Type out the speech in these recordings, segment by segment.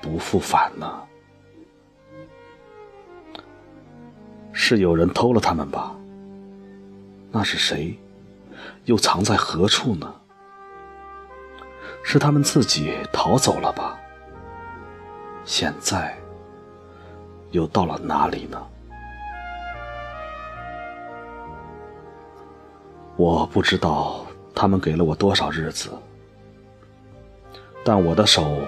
不复返呢？是有人偷了他们吧？那是谁？又藏在何处呢？是他们自己逃走了吧？现在又到了哪里呢？我不知道他们给了我多少日子，但我的手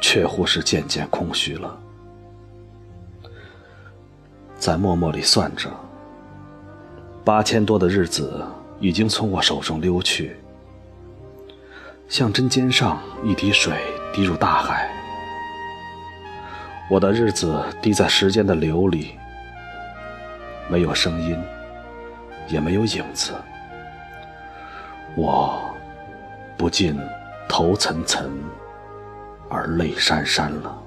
确乎是渐渐空虚了。在默默里算着，八千多的日子已经从我手中溜去，像针尖上一滴水滴入大海。我的日子滴在时间的流里，没有声音，也没有影子。我不禁头涔涔而泪潸潸了。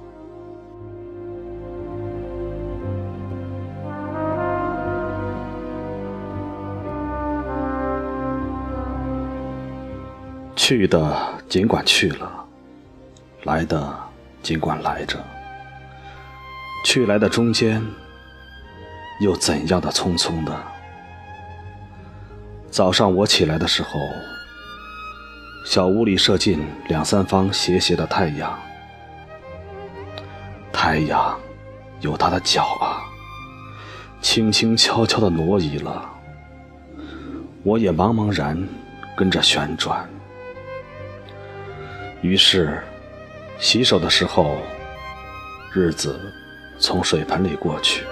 去的尽管去了，来的尽管来着。去来的中间，又怎样的匆匆的？早上我起来的时候，小屋里射进两三方斜斜的太阳。太阳有它的脚啊，轻轻悄悄的挪移了，我也茫茫然跟着旋转。于是，洗手的时候，日子从水盆里过去；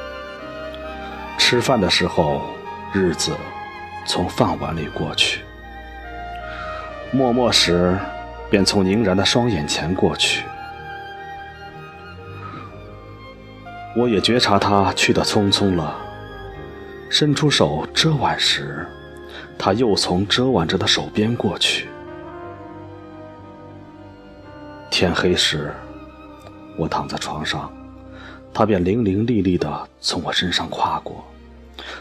吃饭的时候，日子从饭碗里过去；默默时，便从凝然的双眼前过去。我也觉察他去的匆匆了，伸出手遮挽时，他又从遮挽着的手边过去。天黑时，我躺在床上，他便伶伶俐俐地从我身上跨过，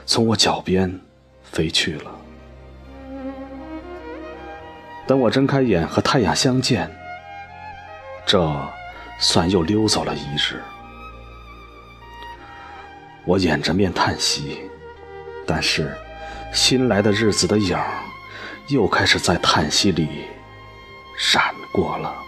从我脚边飞去了。等我睁开眼和太阳相见，这算又溜走了一日。我掩着面叹息，但是新来的日子的影儿又开始在叹息里闪过了。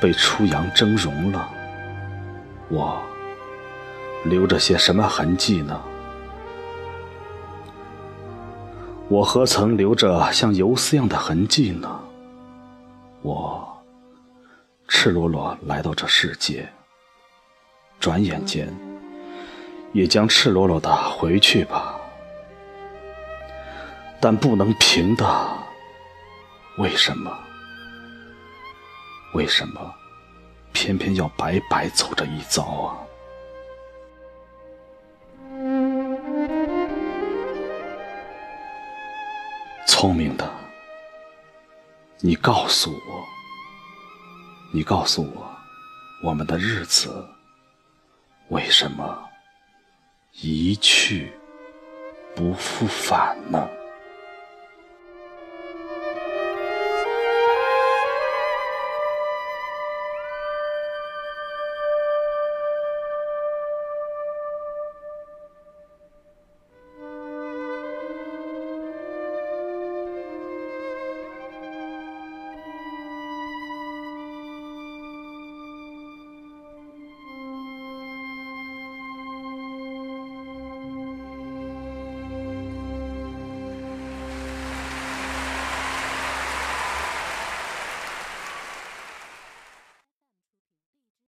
被初阳蒸融了，我留着些什么痕迹呢？我何曾留着像游丝样的痕迹呢？我赤裸裸来到这世界，转眼间也将赤裸裸的回去吧。但不能平的，为什么？为什么偏偏要白白走这一遭啊？聪明的，你告诉我，你告诉我，我们的日子为什么一去不复返呢？